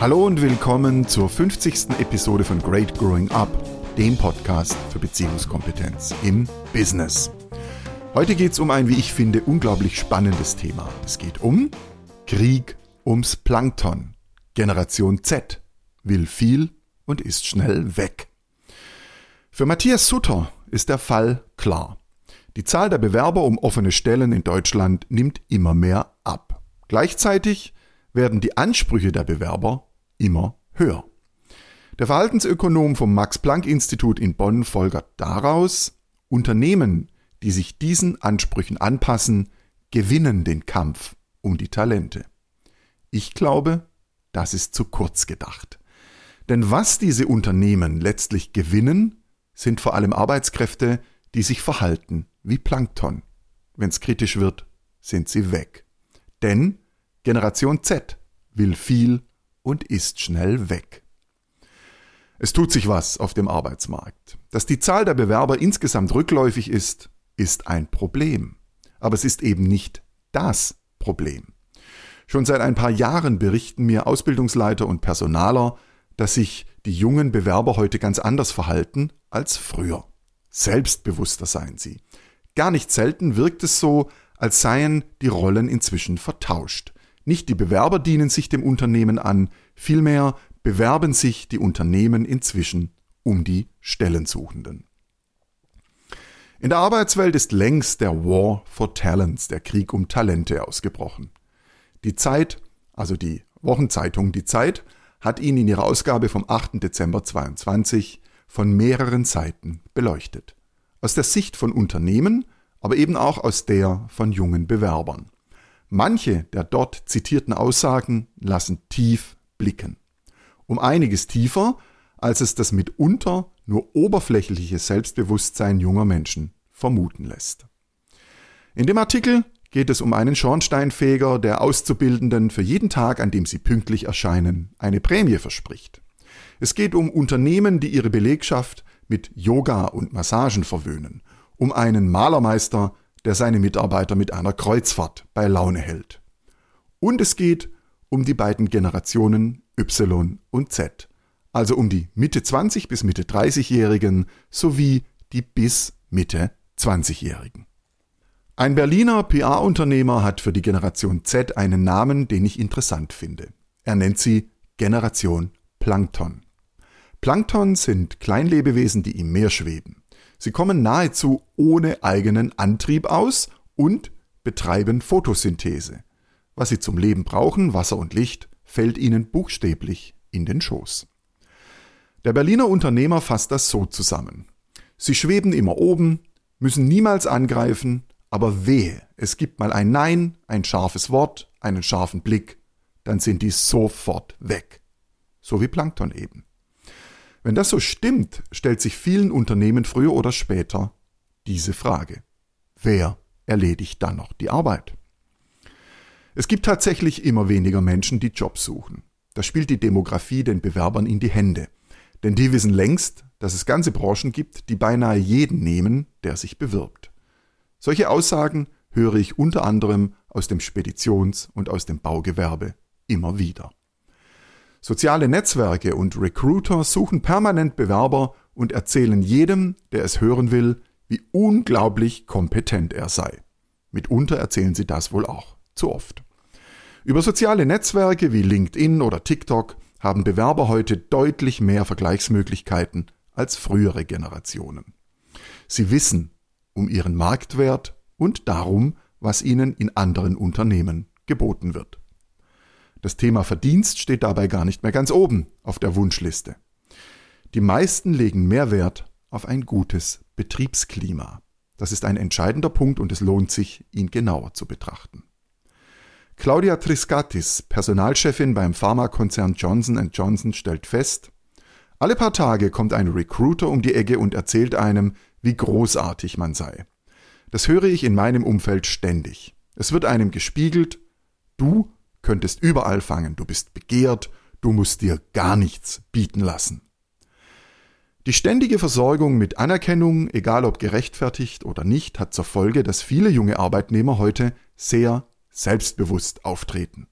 Hallo und willkommen zur 50. Episode von Great Growing Up, dem Podcast für Beziehungskompetenz im Business. Heute geht es um ein, wie ich finde, unglaublich spannendes Thema. Es geht um Krieg ums Plankton. Generation Z will viel und ist schnell weg. Für Matthias Sutter ist der Fall klar. Die Zahl der Bewerber um offene Stellen in Deutschland nimmt immer mehr ab. Gleichzeitig werden die Ansprüche der Bewerber immer höher. Der Verhaltensökonom vom Max-Planck-Institut in Bonn folgert daraus, Unternehmen, die sich diesen Ansprüchen anpassen, gewinnen den Kampf um die Talente. Ich glaube, das ist zu kurz gedacht. Denn was diese Unternehmen letztlich gewinnen, sind vor allem Arbeitskräfte, die sich verhalten wie Plankton. Wenn es kritisch wird, sind sie weg. Denn Generation Z will viel und ist schnell weg. Es tut sich was auf dem Arbeitsmarkt. Dass die Zahl der Bewerber insgesamt rückläufig ist, ist ein Problem. Aber es ist eben nicht das Problem. Schon seit ein paar Jahren berichten mir Ausbildungsleiter und Personaler, dass sich die jungen Bewerber heute ganz anders verhalten als früher. Selbstbewusster seien sie. Gar nicht selten wirkt es so, als seien die Rollen inzwischen vertauscht. Nicht die Bewerber dienen sich dem Unternehmen an, vielmehr bewerben sich die Unternehmen inzwischen um die Stellensuchenden. In der Arbeitswelt ist längst der War for Talents, der Krieg um Talente ausgebrochen. Die Zeit, also die Wochenzeitung Die Zeit, hat ihn in ihrer Ausgabe vom 8. Dezember 22 von mehreren Seiten beleuchtet. Aus der Sicht von Unternehmen, aber eben auch aus der von jungen Bewerbern. Manche der dort zitierten Aussagen lassen tief blicken. Um einiges tiefer, als es das mitunter nur oberflächliche Selbstbewusstsein junger Menschen vermuten lässt. In dem Artikel geht es um einen Schornsteinfeger, der Auszubildenden für jeden Tag, an dem sie pünktlich erscheinen, eine Prämie verspricht. Es geht um Unternehmen, die ihre Belegschaft mit Yoga und Massagen verwöhnen, um einen Malermeister, der seine Mitarbeiter mit einer Kreuzfahrt bei Laune hält. Und es geht um die beiden Generationen Y und Z, also um die Mitte 20 bis Mitte 30-Jährigen sowie die bis Mitte 20-Jährigen. Ein Berliner PR-Unternehmer hat für die Generation Z einen Namen, den ich interessant finde. Er nennt sie Generation Plankton. Plankton sind Kleinlebewesen, die im Meer schweben. Sie kommen nahezu ohne eigenen Antrieb aus und betreiben Photosynthese. Was sie zum Leben brauchen, Wasser und Licht, fällt ihnen buchstäblich in den Schoß. Der Berliner Unternehmer fasst das so zusammen. Sie schweben immer oben, müssen niemals angreifen, aber wehe, es gibt mal ein Nein, ein scharfes Wort, einen scharfen Blick, dann sind die sofort weg. So wie Plankton eben. Wenn das so stimmt, stellt sich vielen Unternehmen früher oder später diese Frage. Wer erledigt dann noch die Arbeit? Es gibt tatsächlich immer weniger Menschen, die Jobs suchen. Das spielt die Demografie den Bewerbern in die Hände. Denn die wissen längst, dass es ganze Branchen gibt, die beinahe jeden nehmen, der sich bewirbt. Solche Aussagen höre ich unter anderem aus dem Speditions- und aus dem Baugewerbe immer wieder. Soziale Netzwerke und Recruiter suchen permanent Bewerber und erzählen jedem, der es hören will, wie unglaublich kompetent er sei. Mitunter erzählen sie das wohl auch zu oft. Über soziale Netzwerke wie LinkedIn oder TikTok haben Bewerber heute deutlich mehr Vergleichsmöglichkeiten als frühere Generationen. Sie wissen um ihren Marktwert und darum, was ihnen in anderen Unternehmen geboten wird. Das Thema Verdienst steht dabei gar nicht mehr ganz oben auf der Wunschliste. Die meisten legen mehr Wert auf ein gutes Betriebsklima. Das ist ein entscheidender Punkt und es lohnt sich, ihn genauer zu betrachten. Claudia Triscatis, Personalchefin beim Pharmakonzern Johnson Johnson, stellt fest, alle paar Tage kommt ein Recruiter um die Ecke und erzählt einem, wie großartig man sei. Das höre ich in meinem Umfeld ständig. Es wird einem gespiegelt, du könntest überall fangen, du bist begehrt, du musst dir gar nichts bieten lassen. Die ständige Versorgung mit Anerkennung, egal ob gerechtfertigt oder nicht, hat zur Folge, dass viele junge Arbeitnehmer heute sehr selbstbewusst auftreten.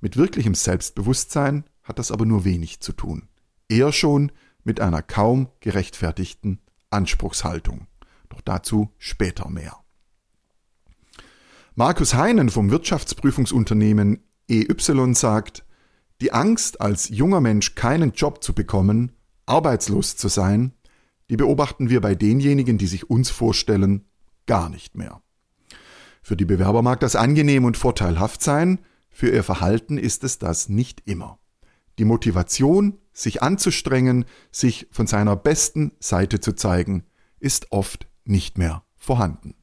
Mit wirklichem Selbstbewusstsein hat das aber nur wenig zu tun. Eher schon mit einer kaum gerechtfertigten Anspruchshaltung. Doch dazu später mehr. Markus Heinen vom Wirtschaftsprüfungsunternehmen EY sagt, die Angst, als junger Mensch keinen Job zu bekommen, arbeitslos zu sein, die beobachten wir bei denjenigen, die sich uns vorstellen, gar nicht mehr. Für die Bewerber mag das angenehm und vorteilhaft sein, für ihr Verhalten ist es das nicht immer. Die Motivation, sich anzustrengen, sich von seiner besten Seite zu zeigen, ist oft nicht mehr vorhanden.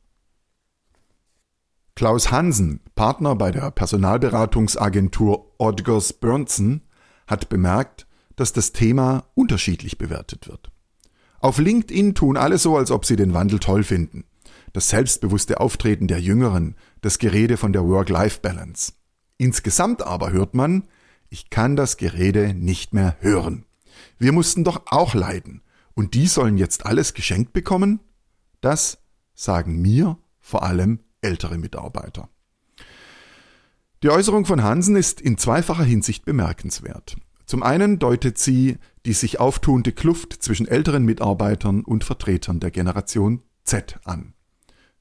Klaus Hansen, Partner bei der Personalberatungsagentur Odgers Burnson, hat bemerkt, dass das Thema unterschiedlich bewertet wird. Auf LinkedIn tun alle so, als ob sie den Wandel toll finden. Das selbstbewusste Auftreten der Jüngeren, das Gerede von der Work-Life-Balance. Insgesamt aber hört man, ich kann das Gerede nicht mehr hören. Wir mussten doch auch leiden. Und die sollen jetzt alles geschenkt bekommen? Das sagen mir vor allem ältere Mitarbeiter. Die Äußerung von Hansen ist in zweifacher Hinsicht bemerkenswert. Zum einen deutet sie die sich auftuende Kluft zwischen älteren Mitarbeitern und Vertretern der Generation Z an.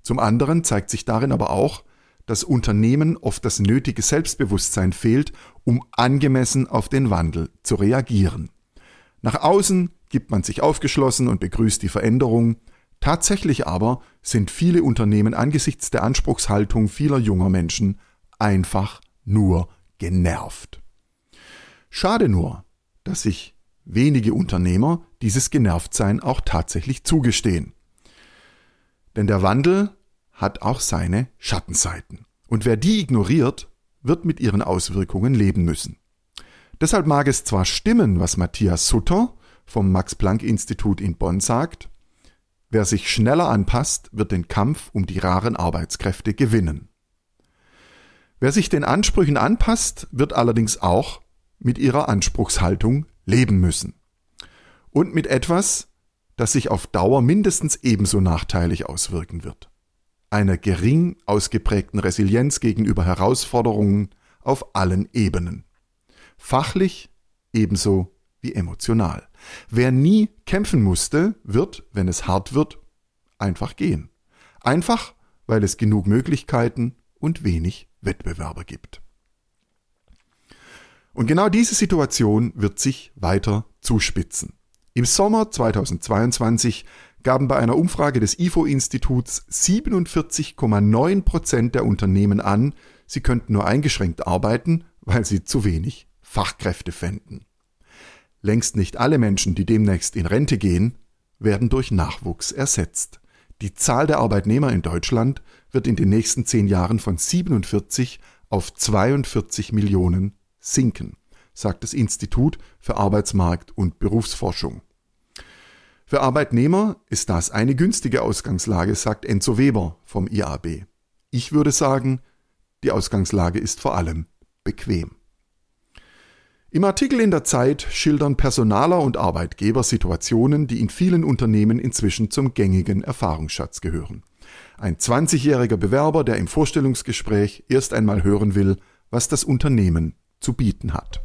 Zum anderen zeigt sich darin aber auch, dass Unternehmen oft das nötige Selbstbewusstsein fehlt, um angemessen auf den Wandel zu reagieren. Nach außen gibt man sich aufgeschlossen und begrüßt die Veränderung, tatsächlich aber sind viele Unternehmen angesichts der Anspruchshaltung vieler junger Menschen einfach nur genervt. Schade nur, dass sich wenige Unternehmer dieses Genervtsein auch tatsächlich zugestehen. Denn der Wandel hat auch seine Schattenseiten. Und wer die ignoriert, wird mit ihren Auswirkungen leben müssen. Deshalb mag es zwar stimmen, was Matthias Sutter vom Max Planck Institut in Bonn sagt, wer sich schneller anpasst, wird den Kampf um die raren Arbeitskräfte gewinnen. Wer sich den Ansprüchen anpasst, wird allerdings auch mit ihrer Anspruchshaltung leben müssen. Und mit etwas, das sich auf Dauer mindestens ebenso nachteilig auswirken wird einer gering ausgeprägten Resilienz gegenüber Herausforderungen auf allen Ebenen. Fachlich ebenso wie emotional. Wer nie kämpfen musste, wird, wenn es hart wird, einfach gehen. Einfach, weil es genug Möglichkeiten und wenig Wettbewerber gibt. Und genau diese Situation wird sich weiter zuspitzen. Im Sommer 2022 gaben bei einer Umfrage des IFO-Instituts 47,9 Prozent der Unternehmen an, sie könnten nur eingeschränkt arbeiten, weil sie zu wenig Fachkräfte fänden. Längst nicht alle Menschen, die demnächst in Rente gehen, werden durch Nachwuchs ersetzt. Die Zahl der Arbeitnehmer in Deutschland wird in den nächsten zehn Jahren von 47 auf 42 Millionen sinken, sagt das Institut für Arbeitsmarkt und Berufsforschung. Für Arbeitnehmer ist das eine günstige Ausgangslage, sagt Enzo Weber vom IAB. Ich würde sagen, die Ausgangslage ist vor allem bequem. Im Artikel in der Zeit schildern Personaler und Arbeitgeber Situationen, die in vielen Unternehmen inzwischen zum gängigen Erfahrungsschatz gehören. Ein 20-jähriger Bewerber, der im Vorstellungsgespräch erst einmal hören will, was das Unternehmen zu bieten hat.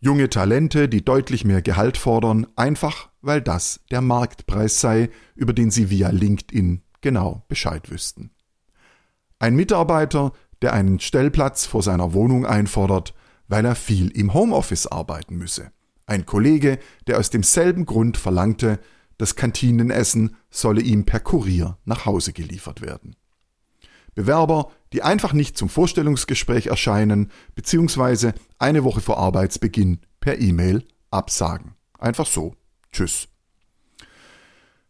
Junge Talente, die deutlich mehr Gehalt fordern, einfach weil das der Marktpreis sei, über den sie via LinkedIn genau Bescheid wüssten. Ein Mitarbeiter, der einen Stellplatz vor seiner Wohnung einfordert, weil er viel im Homeoffice arbeiten müsse. Ein Kollege, der aus demselben Grund verlangte, das Kantinenessen solle ihm per Kurier nach Hause geliefert werden. Bewerber, die einfach nicht zum Vorstellungsgespräch erscheinen bzw. eine Woche vor Arbeitsbeginn per E-Mail absagen. Einfach so. Tschüss.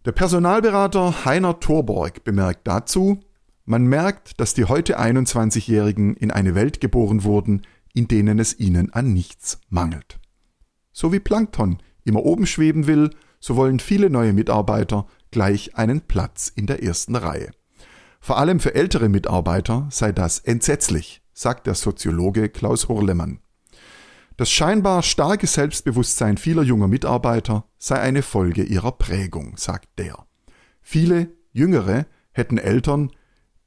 Der Personalberater Heiner Thorborg bemerkt dazu, man merkt, dass die heute 21-Jährigen in eine Welt geboren wurden, in denen es ihnen an nichts mangelt. So wie Plankton immer oben schweben will, so wollen viele neue Mitarbeiter gleich einen Platz in der ersten Reihe. Vor allem für ältere Mitarbeiter sei das entsetzlich, sagt der Soziologe Klaus Horlemann. Das scheinbar starke Selbstbewusstsein vieler junger Mitarbeiter sei eine Folge ihrer Prägung, sagt der. Viele Jüngere hätten Eltern,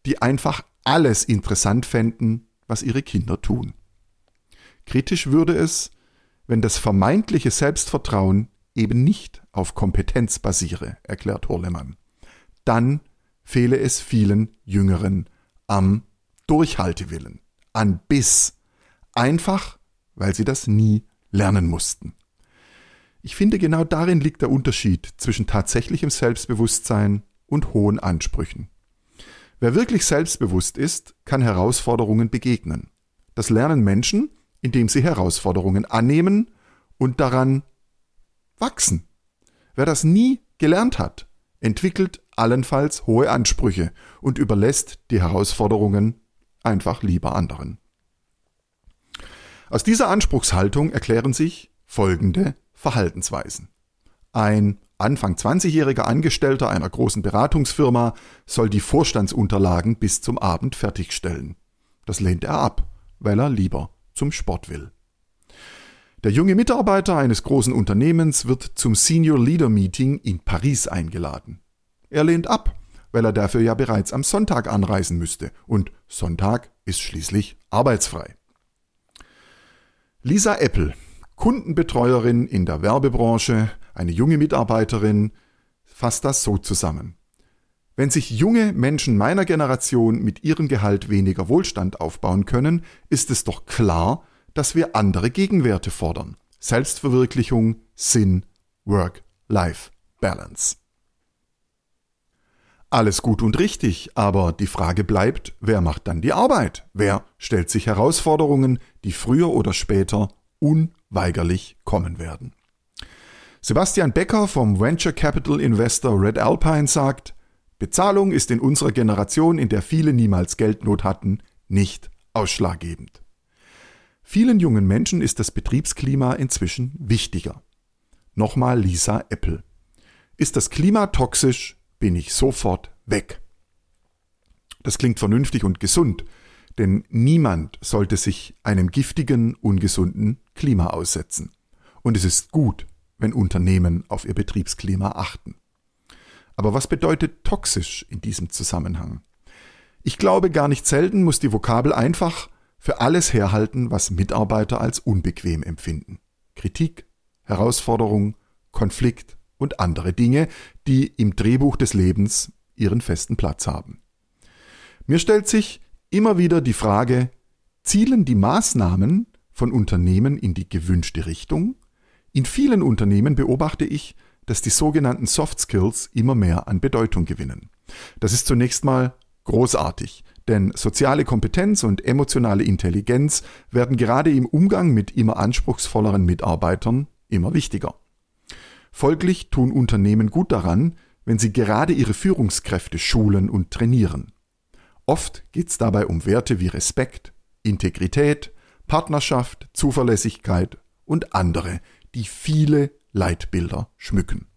die einfach alles interessant fänden, was ihre Kinder tun. Kritisch würde es, wenn das vermeintliche Selbstvertrauen eben nicht auf Kompetenz basiere, erklärt Horlemann. Dann fehle es vielen Jüngeren am Durchhaltewillen, an Biss, einfach weil sie das nie lernen mussten. Ich finde, genau darin liegt der Unterschied zwischen tatsächlichem Selbstbewusstsein und hohen Ansprüchen. Wer wirklich selbstbewusst ist, kann Herausforderungen begegnen. Das lernen Menschen, indem sie Herausforderungen annehmen und daran wachsen. Wer das nie gelernt hat, entwickelt allenfalls hohe Ansprüche und überlässt die Herausforderungen einfach lieber anderen. Aus dieser Anspruchshaltung erklären sich folgende Verhaltensweisen. Ein Anfang 20-jähriger Angestellter einer großen Beratungsfirma soll die Vorstandsunterlagen bis zum Abend fertigstellen. Das lehnt er ab, weil er lieber zum Sport will. Der junge Mitarbeiter eines großen Unternehmens wird zum Senior Leader Meeting in Paris eingeladen. Er lehnt ab, weil er dafür ja bereits am Sonntag anreisen müsste und Sonntag ist schließlich arbeitsfrei. Lisa Apple, Kundenbetreuerin in der Werbebranche, eine junge Mitarbeiterin, fasst das so zusammen. Wenn sich junge Menschen meiner Generation mit ihrem Gehalt weniger Wohlstand aufbauen können, ist es doch klar, dass wir andere Gegenwerte fordern. Selbstverwirklichung, Sinn, Work, Life, Balance. Alles gut und richtig, aber die Frage bleibt, wer macht dann die Arbeit? Wer stellt sich Herausforderungen, die früher oder später unweigerlich kommen werden? Sebastian Becker vom Venture Capital Investor Red Alpine sagt, Bezahlung ist in unserer Generation, in der viele niemals Geldnot hatten, nicht ausschlaggebend. Vielen jungen Menschen ist das Betriebsklima inzwischen wichtiger. Nochmal Lisa Apple. Ist das Klima toxisch, bin ich sofort weg. Das klingt vernünftig und gesund, denn niemand sollte sich einem giftigen, ungesunden Klima aussetzen. Und es ist gut, wenn Unternehmen auf ihr Betriebsklima achten. Aber was bedeutet toxisch in diesem Zusammenhang? Ich glaube, gar nicht selten muss die Vokabel einfach für alles herhalten, was Mitarbeiter als unbequem empfinden. Kritik, Herausforderung, Konflikt und andere Dinge, die im Drehbuch des Lebens ihren festen Platz haben. Mir stellt sich immer wieder die Frage, zielen die Maßnahmen von Unternehmen in die gewünschte Richtung? In vielen Unternehmen beobachte ich, dass die sogenannten Soft Skills immer mehr an Bedeutung gewinnen. Das ist zunächst mal großartig, denn soziale Kompetenz und emotionale Intelligenz werden gerade im Umgang mit immer anspruchsvolleren Mitarbeitern immer wichtiger. Folglich tun Unternehmen gut daran, wenn sie gerade ihre Führungskräfte schulen und trainieren. Oft geht es dabei um Werte wie Respekt, Integrität, Partnerschaft, Zuverlässigkeit und andere, die viele Leitbilder schmücken.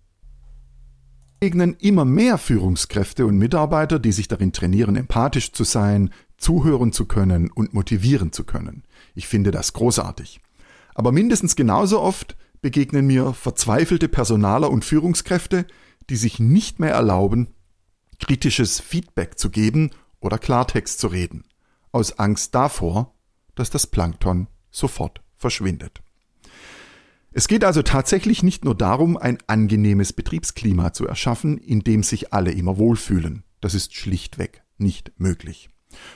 Begegnen immer mehr Führungskräfte und Mitarbeiter, die sich darin trainieren, empathisch zu sein, zuhören zu können und motivieren zu können. Ich finde das großartig. Aber mindestens genauso oft begegnen mir verzweifelte Personaler und Führungskräfte, die sich nicht mehr erlauben, kritisches Feedback zu geben oder Klartext zu reden, aus Angst davor, dass das Plankton sofort verschwindet. Es geht also tatsächlich nicht nur darum, ein angenehmes Betriebsklima zu erschaffen, in dem sich alle immer wohlfühlen. Das ist schlichtweg nicht möglich.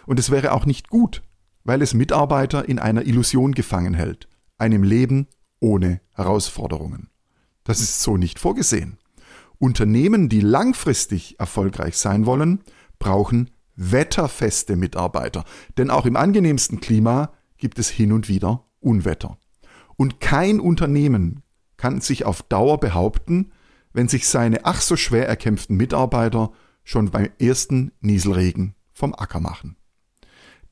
Und es wäre auch nicht gut, weil es Mitarbeiter in einer Illusion gefangen hält, einem Leben ohne Herausforderungen. Das ist so nicht vorgesehen. Unternehmen, die langfristig erfolgreich sein wollen, brauchen wetterfeste Mitarbeiter, denn auch im angenehmsten Klima gibt es hin und wieder Unwetter. Und kein Unternehmen kann sich auf Dauer behaupten, wenn sich seine ach so schwer erkämpften Mitarbeiter schon beim ersten Nieselregen vom Acker machen.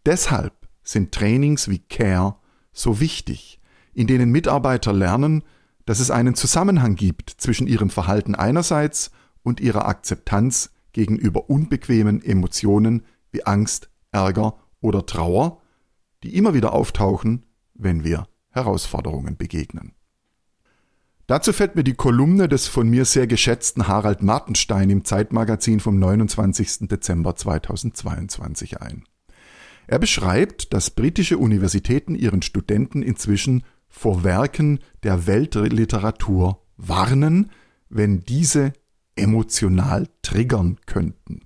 Deshalb sind Trainings wie Care so wichtig, in denen Mitarbeiter lernen, dass es einen Zusammenhang gibt zwischen ihrem Verhalten einerseits und ihrer Akzeptanz gegenüber unbequemen Emotionen wie Angst, Ärger oder Trauer, die immer wieder auftauchen, wenn wir Herausforderungen begegnen. Dazu fällt mir die Kolumne des von mir sehr geschätzten Harald Martenstein im Zeitmagazin vom 29. Dezember 2022 ein. Er beschreibt, dass britische Universitäten ihren Studenten inzwischen vor Werken der Weltliteratur warnen, wenn diese emotional triggern könnten.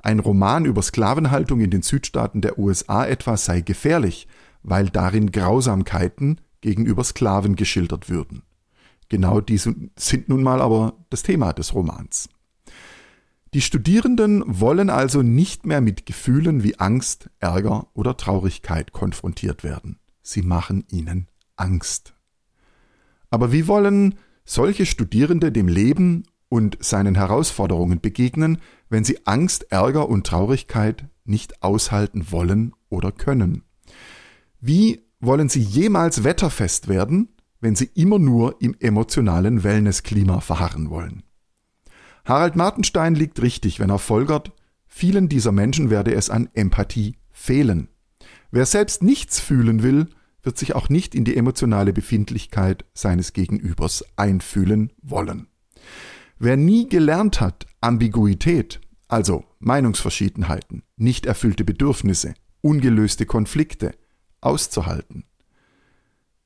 Ein Roman über Sklavenhaltung in den Südstaaten der USA etwa sei gefährlich, weil darin Grausamkeiten gegenüber Sklaven geschildert würden. Genau diese sind nun mal aber das Thema des Romans. Die Studierenden wollen also nicht mehr mit Gefühlen wie Angst, Ärger oder Traurigkeit konfrontiert werden. Sie machen ihnen Angst. Aber wie wollen solche Studierende dem Leben und seinen Herausforderungen begegnen, wenn sie Angst, Ärger und Traurigkeit nicht aushalten wollen oder können? Wie wollen sie jemals wetterfest werden, wenn sie immer nur im emotionalen Wellnessklima verharren wollen? Harald Martenstein liegt richtig, wenn er folgert, vielen dieser Menschen werde es an Empathie fehlen. Wer selbst nichts fühlen will, wird sich auch nicht in die emotionale Befindlichkeit seines Gegenübers einfühlen wollen. Wer nie gelernt hat, Ambiguität, also Meinungsverschiedenheiten, nicht erfüllte Bedürfnisse, ungelöste Konflikte auszuhalten,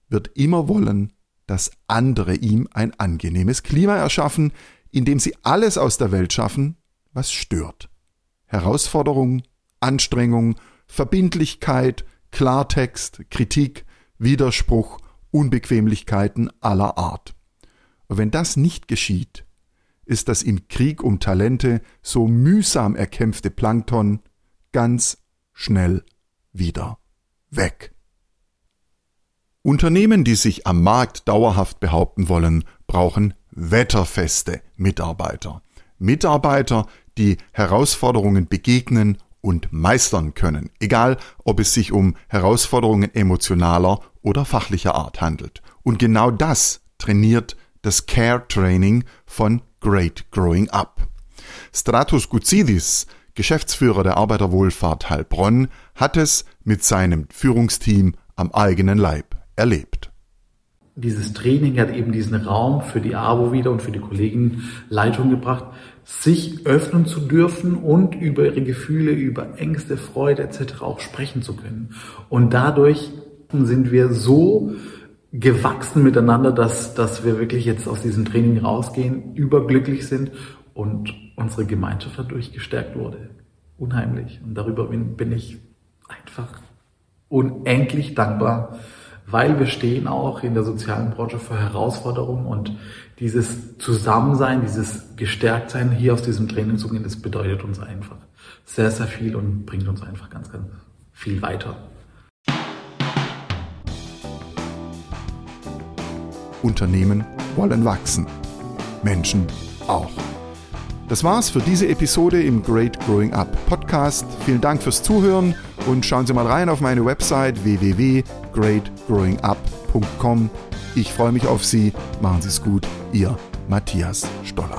wird immer wollen, dass andere ihm ein angenehmes Klima erschaffen, indem sie alles aus der Welt schaffen, was stört. Herausforderung, Anstrengung, Verbindlichkeit, Klartext, Kritik, Widerspruch, Unbequemlichkeiten aller Art. Und wenn das nicht geschieht, ist das im Krieg um Talente so mühsam erkämpfte Plankton ganz schnell wieder weg. Unternehmen, die sich am Markt dauerhaft behaupten wollen, brauchen wetterfeste Mitarbeiter. Mitarbeiter, die Herausforderungen begegnen und meistern können, egal ob es sich um Herausforderungen emotionaler oder fachlicher Art handelt. Und genau das trainiert das Care Training von Great Growing Up. Stratus Guzidis, Geschäftsführer der Arbeiterwohlfahrt Heilbronn, hat es mit seinem Führungsteam am eigenen Leib erlebt dieses Training hat eben diesen Raum für die AWO wieder und für die Kollegenleitung gebracht, sich öffnen zu dürfen und über ihre Gefühle, über Ängste, Freude etc. auch sprechen zu können. Und dadurch sind wir so gewachsen miteinander, dass, dass wir wirklich jetzt aus diesem Training rausgehen, überglücklich sind und unsere Gemeinschaft dadurch gestärkt wurde. Unheimlich. Und darüber bin, bin ich einfach unendlich dankbar weil wir stehen auch in der sozialen Branche vor Herausforderungen und dieses Zusammensein, dieses Gestärktsein hier aus diesem Training zu gehen, das bedeutet uns einfach sehr, sehr viel und bringt uns einfach ganz, ganz viel weiter. Unternehmen wollen wachsen. Menschen auch. Das war's für diese Episode im Great Growing Up Podcast. Vielen Dank fürs Zuhören und schauen Sie mal rein auf meine Website www.greatgrowingup.com. Ich freue mich auf Sie. Machen Sie es gut. Ihr Matthias Stoller.